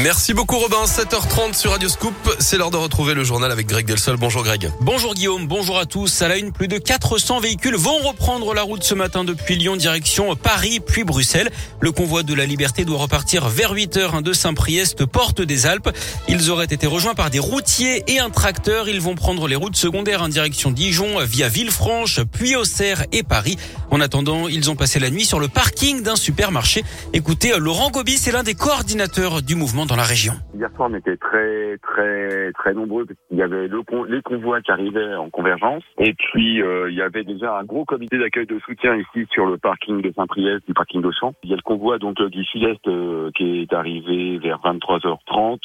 Merci beaucoup Robin, 7h30 sur Radio Scoop. C'est l'heure de retrouver le journal avec Greg Delsol. Bonjour Greg. Bonjour Guillaume, bonjour à tous. À la une, plus de 400 véhicules vont reprendre la route ce matin depuis Lyon direction Paris puis Bruxelles. Le convoi de la liberté doit repartir vers 8h de Saint-Priest, porte des Alpes. Ils auraient été rejoints par des routiers et un tracteur. Ils vont prendre les routes secondaires en direction Dijon via Villefranche, puis Auxerre et Paris. En attendant, ils ont passé la nuit sur le parking d'un supermarché. Écoutez, Laurent Gobi, c'est l'un des coordinateurs du mouvement dans la région. Hier soir, on était très, très, très nombreux qu'il y avait le les convois qui arrivaient en convergence. Et puis, euh, il y avait déjà un gros comité d'accueil de soutien ici sur le parking de Saint-Priest, du parking d'Auchan. Il y a le convoi donc euh, du sud-est euh, qui est arrivé vers 23h30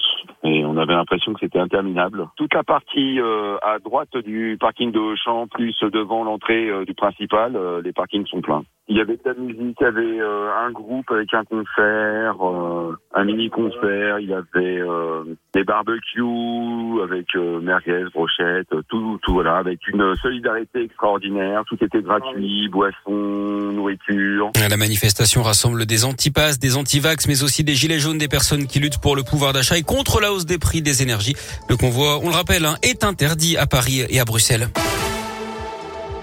et on avait l'impression que c'était interminable. Toute la partie à droite du parking de Auchan, plus devant l'entrée du principal, les parkings sont pleins. Il y avait de la musique, il y avait un groupe avec un concert, un mini concert, il y avait euh, des barbecues avec euh, merguez, brochettes, tout, tout voilà, avec une solidarité extraordinaire. Tout était gratuit, boissons, nourriture. La manifestation rassemble des antipasses, des antivax, mais aussi des gilets jaunes, des personnes qui luttent pour le pouvoir d'achat et contre la hausse des prix des énergies. Le convoi, on le rappelle, hein, est interdit à Paris et à Bruxelles.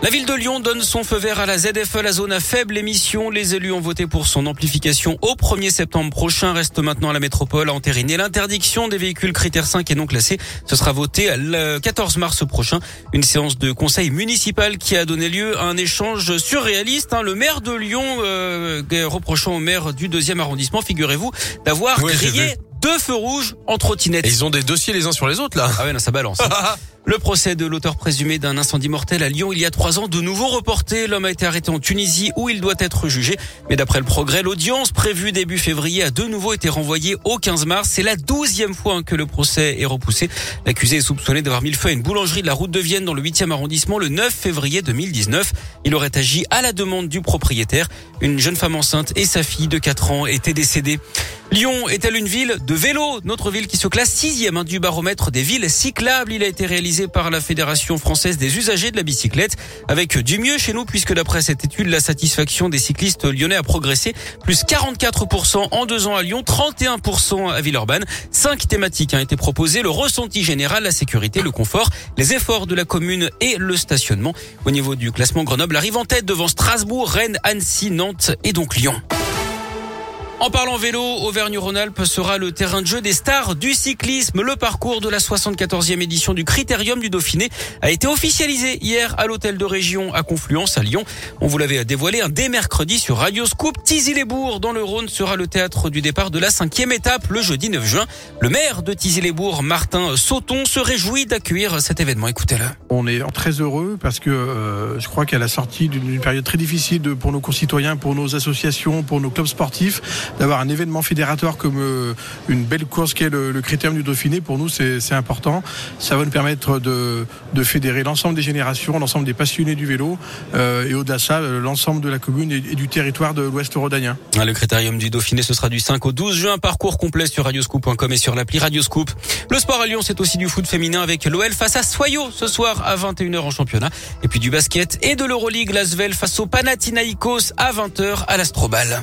La ville de Lyon donne son feu vert à la ZFE, la zone à faible émission. Les élus ont voté pour son amplification au 1er septembre prochain. Reste maintenant à la métropole à entériner l'interdiction des véhicules critères 5 et non classés. Ce sera voté le 14 mars prochain. Une séance de conseil municipal qui a donné lieu à un échange surréaliste. Hein. Le maire de Lyon euh, reprochant au maire du deuxième arrondissement, figurez-vous, d'avoir grillé deux feux rouges en trottinette. ils ont des dossiers les uns sur les autres là. Ah ouais, non, ça balance. Le procès de l'auteur présumé d'un incendie mortel à Lyon il y a trois ans, de nouveau reporté. L'homme a été arrêté en Tunisie où il doit être jugé. Mais d'après le progrès, l'audience prévue début février a de nouveau été renvoyée au 15 mars. C'est la douzième fois que le procès est repoussé. L'accusé est soupçonné d'avoir mis le feu à une boulangerie de la route de Vienne dans le 8e arrondissement le 9 février 2019. Il aurait agi à la demande du propriétaire. Une jeune femme enceinte et sa fille de 4 ans étaient décédées. Lyon est-elle une ville de vélo? Notre ville qui se classe sixième hein, du baromètre des villes cyclables. Il a été réalisé par la Fédération française des usagers de la bicyclette. Avec du mieux chez nous puisque d'après cette étude, la satisfaction des cyclistes lyonnais a progressé. Plus 44% en deux ans à Lyon, 31% à Villeurbanne. Cinq thématiques ont été proposées. Le ressenti général, la sécurité, le confort, les efforts de la commune et le stationnement. Au niveau du classement, Grenoble arrive en tête devant Strasbourg, Rennes, Annecy, Nantes et donc Lyon. En parlant vélo, Auvergne-Rhône-Alpes sera le terrain de jeu des stars du cyclisme. Le parcours de la 74e édition du Critérium du Dauphiné a été officialisé hier à l'hôtel de région à Confluence à Lyon. On vous l'avait dévoilé un dès mercredi sur Radio Scoop. Tizy-les-Bourgs dans le Rhône sera le théâtre du départ de la cinquième étape le jeudi 9 juin. Le maire de Tizy-les-Bourgs, Martin Sauton, se réjouit d'accueillir cet événement. Écoutez-le. On est très heureux parce que euh, je crois qu'à la sortie d'une période très difficile pour nos concitoyens, pour nos associations, pour nos clubs sportifs, d'avoir un événement fédérateur comme euh, une belle course qui est le, le Critérium du Dauphiné, pour nous, c'est important. Ça va nous permettre de, fédérer l'ensemble des générations, l'ensemble des passionnés du vélo euh, et au-delà de ça, l'ensemble de la commune et, du territoire de l'Ouest rhodanien. Ah, le Critérium du Dauphiné, ce sera du 5 au 12 juin. Parcours complet sur radioscoop.com et sur l'appli Radioscoop. Le sport à Lyon, c'est aussi du foot féminin avec l'OL face à Soyo ce soir à 21h en championnat. Et puis du basket et de l'Euroleague, Lasvel face au Panathinaikos à 20h à l'Astrobal.